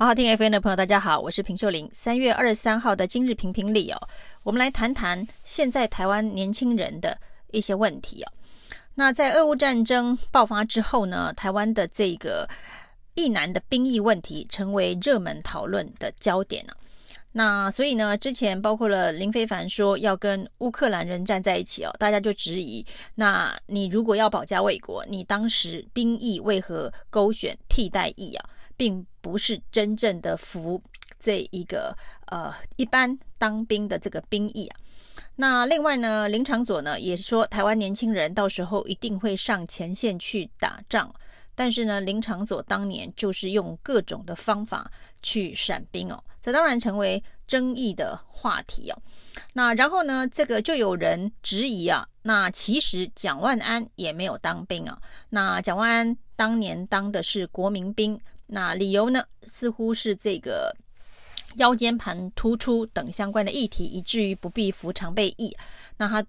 好好听 FM 的朋友，大家好，我是平秀玲。三月二十三号的今日评评理哦，我们来谈谈现在台湾年轻人的一些问题哦。那在俄乌战争爆发之后呢，台湾的这个役男的兵役问题成为热门讨论的焦点呢。那所以呢，之前包括了林非凡说要跟乌克兰人站在一起哦，大家就质疑，那你如果要保家卫国，你当时兵役为何勾选替代役啊？并不是真正的服这一个呃一般当兵的这个兵役啊。那另外呢，林长佐呢也说，台湾年轻人到时候一定会上前线去打仗。但是呢，林长佐当年就是用各种的方法去闪兵哦，这当然成为争议的话题哦。那然后呢，这个就有人质疑啊，那其实蒋万安也没有当兵啊。那蒋万安当年当的是国民兵。那理由呢，似乎是这个腰间盘突出等相关的议题，以至于不必服常备役。那他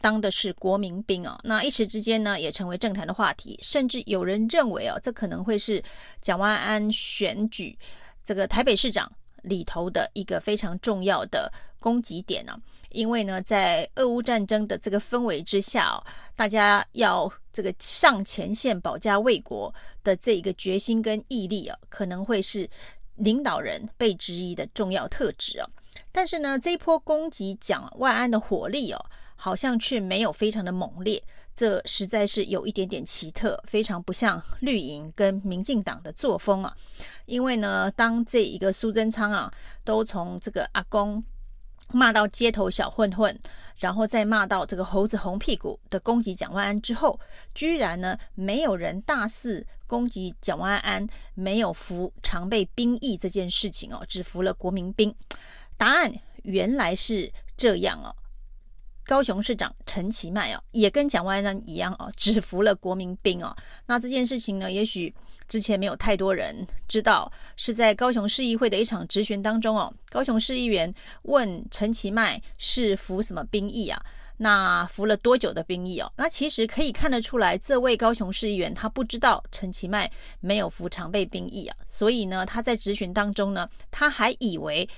当的是国民兵哦，那一时之间呢，也成为政坛的话题，甚至有人认为哦，这可能会是蒋万安选举这个台北市长里头的一个非常重要的攻击点呢，因为呢，在俄乌战争的这个氛围之下啊，大家要这个上前线保家卫国的这一个决心跟毅力啊，可能会是领导人被质疑的重要特质啊。但是呢，这一波攻击讲万安的火力哦，好像却没有非常的猛烈，这实在是有一点点奇特，非常不像绿营跟民进党的作风啊。因为呢，当这一个苏贞昌啊，都从这个阿公骂到街头小混混，然后再骂到这个猴子红屁股的攻击蒋万安之后，居然呢，没有人大肆攻击蒋万安没有服常备兵役这件事情哦，只服了国民兵。答案原来是这样哦。高雄市长陈其迈哦，也跟蒋万安一样哦，只服了国民兵哦。那这件事情呢，也许之前没有太多人知道，是在高雄市议会的一场质询当中哦，高雄市议员问陈其迈是服什么兵役啊？那服了多久的兵役哦？那其实可以看得出来，这位高雄市议员他不知道陈其迈没有服常备兵役啊，所以呢，他在质询当中呢，他还以为。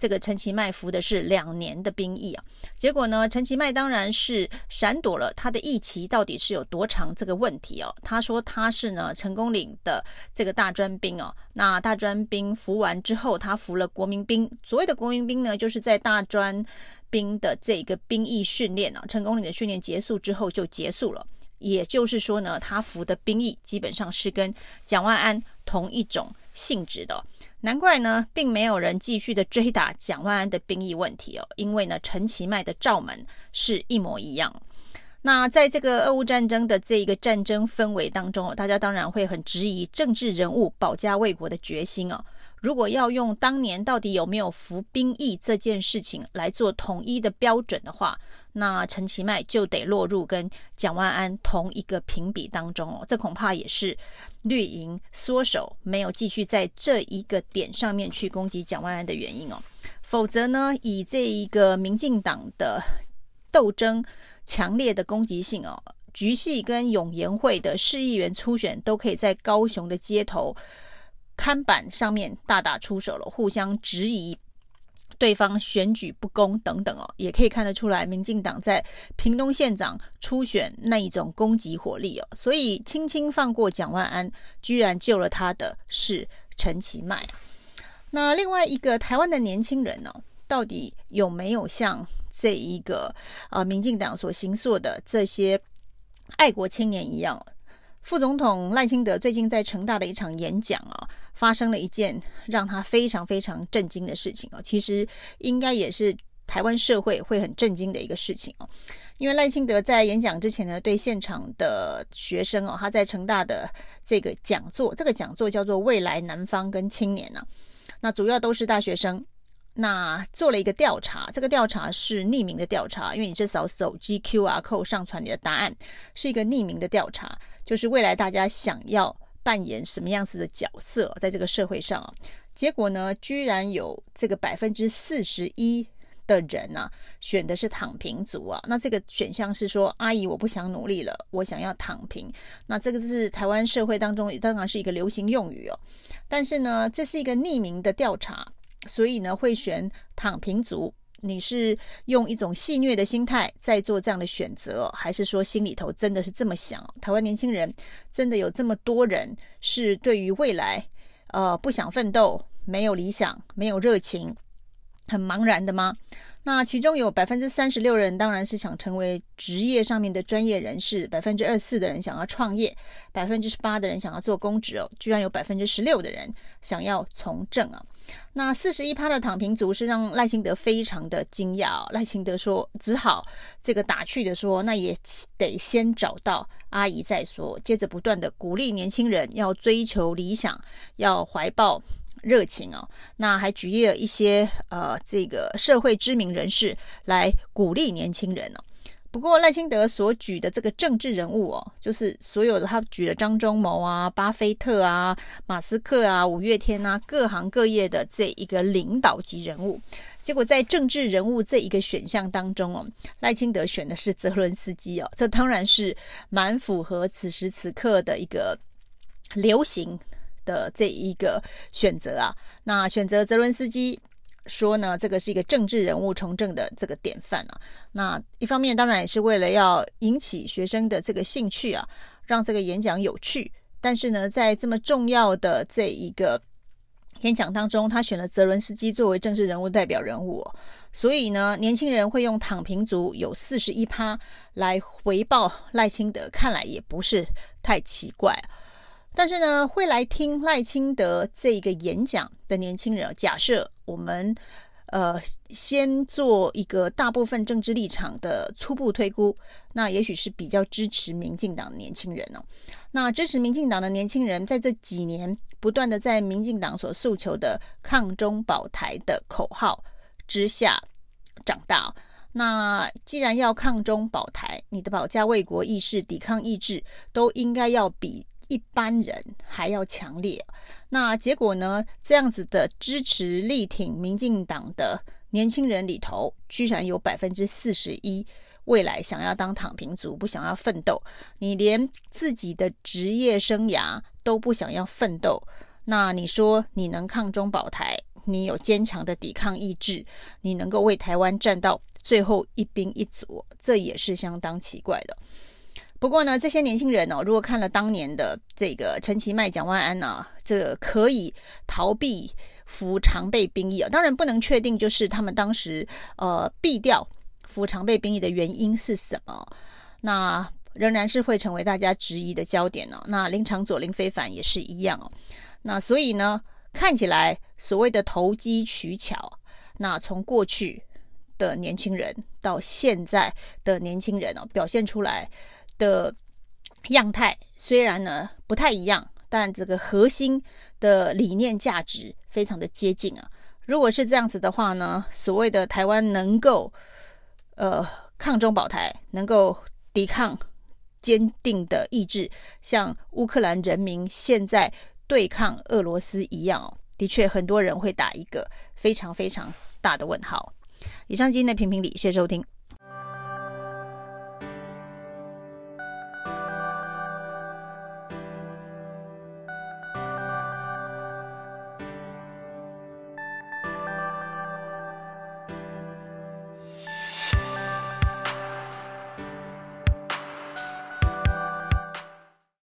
这个陈其迈服的是两年的兵役啊，结果呢，陈其迈当然是闪躲了他的役期到底是有多长这个问题哦。他说他是呢成功岭的这个大专兵哦，那大专兵服完之后，他服了国民兵。所谓的国民兵呢，就是在大专兵的这个兵役训练啊，成功岭的训练结束之后就结束了。也就是说呢，他服的兵役基本上是跟蒋万安同一种性质的。难怪呢，并没有人继续的追打蒋万安的兵役问题哦，因为呢，陈其迈的罩门是一模一样。那在这个俄乌战争的这一个战争氛围当中，大家当然会很质疑政治人物保家卫国的决心哦。如果要用当年到底有没有服兵役这件事情来做统一的标准的话，那陈其迈就得落入跟蒋万安同一个评比当中哦。这恐怕也是绿营缩手没有继续在这一个点上面去攻击蒋万安的原因哦。否则呢，以这一个民进党的斗争强烈的攻击性哦，菊系跟永延会的市议员初选都可以在高雄的街头。看板上面大打出手了，互相质疑对方选举不公等等哦，也可以看得出来，民进党在屏东县长初选那一种攻击火力哦，所以轻轻放过蒋万安，居然救了他的是陈其迈。那另外一个台湾的年轻人呢，到底有没有像这一个呃民进党所形塑的这些爱国青年一样？副总统赖清德最近在成大的一场演讲啊，发生了一件让他非常非常震惊的事情哦。其实应该也是台湾社会会很震惊的一个事情哦。因为赖清德在演讲之前呢，对现场的学生哦，他在成大的这个讲座，这个讲座叫做《未来南方跟青年》呢，那主要都是大学生。那做了一个调查，这个调查是匿名的调查，因为你是扫手机 QR code 上传你的答案，是一个匿名的调查，就是未来大家想要扮演什么样子的角色在这个社会上啊？结果呢，居然有这个百分之四十一的人啊，选的是躺平族啊。那这个选项是说，阿姨我不想努力了，我想要躺平。那这个是台湾社会当中当然是一个流行用语哦。但是呢，这是一个匿名的调查，所以呢会选躺平族。你是用一种戏虐的心态在做这样的选择，还是说心里头真的是这么想？台湾年轻人真的有这么多人是对于未来，呃，不想奋斗，没有理想，没有热情，很茫然的吗？那其中有百分之三十六人当然是想成为职业上面的专业人士，百分之二十四的人想要创业，百分之十八的人想要做公职哦，居然有百分之十六的人想要从政啊。那四十一趴的躺平族是让赖清德非常的惊讶哦。赖清德说，只好这个打趣的说，那也得先找到阿姨再说。接着不断的鼓励年轻人要追求理想，要怀抱。热情哦，那还举例了一些呃，这个社会知名人士来鼓励年轻人哦。不过赖清德所举的这个政治人物哦，就是所有的他举了张忠谋啊、巴菲特啊、马斯克啊、五月天啊，各行各业的这一个领导级人物。结果在政治人物这一个选项当中哦，赖清德选的是泽伦斯基哦，这当然是蛮符合此时此刻的一个流行。的这一个选择啊，那选择泽伦斯基说呢，这个是一个政治人物从政的这个典范啊。那一方面当然也是为了要引起学生的这个兴趣啊，让这个演讲有趣。但是呢，在这么重要的这一个演讲当中，他选了泽伦斯基作为政治人物代表人物，所以呢，年轻人会用躺平族有四十一趴来回报赖清德，看来也不是太奇怪。但是呢，会来听赖清德这个演讲的年轻人，假设我们呃先做一个大部分政治立场的初步推估，那也许是比较支持民进党的年轻人哦。那支持民进党的年轻人，在这几年不断的在民进党所诉求的抗中保台的口号之下长大。那既然要抗中保台，你的保家卫国意识、抵抗意志都应该要比。一般人还要强烈，那结果呢？这样子的支持力挺民进党的年轻人里头，居然有百分之四十一未来想要当躺平族，不想要奋斗。你连自己的职业生涯都不想要奋斗，那你说你能抗中保台？你有坚强的抵抗意志？你能够为台湾战到最后一兵一卒？这也是相当奇怪的。不过呢，这些年轻人哦，如果看了当年的这个陈其迈、蒋万安啊，这可以逃避服常备兵役啊，当然不能确定就是他们当时呃避掉服常备兵役的原因是什么，那仍然是会成为大家质疑的焦点哦。那林长佐、林非凡也是一样哦。那所以呢，看起来所谓的投机取巧，那从过去的年轻人到现在的年轻人哦，表现出来。的样态虽然呢不太一样，但这个核心的理念价值非常的接近啊。如果是这样子的话呢，所谓的台湾能够呃抗中保台，能够抵抗坚定的意志，像乌克兰人民现在对抗俄罗斯一样哦，的确很多人会打一个非常非常大的问号。以上今天的评评理，谢谢收听。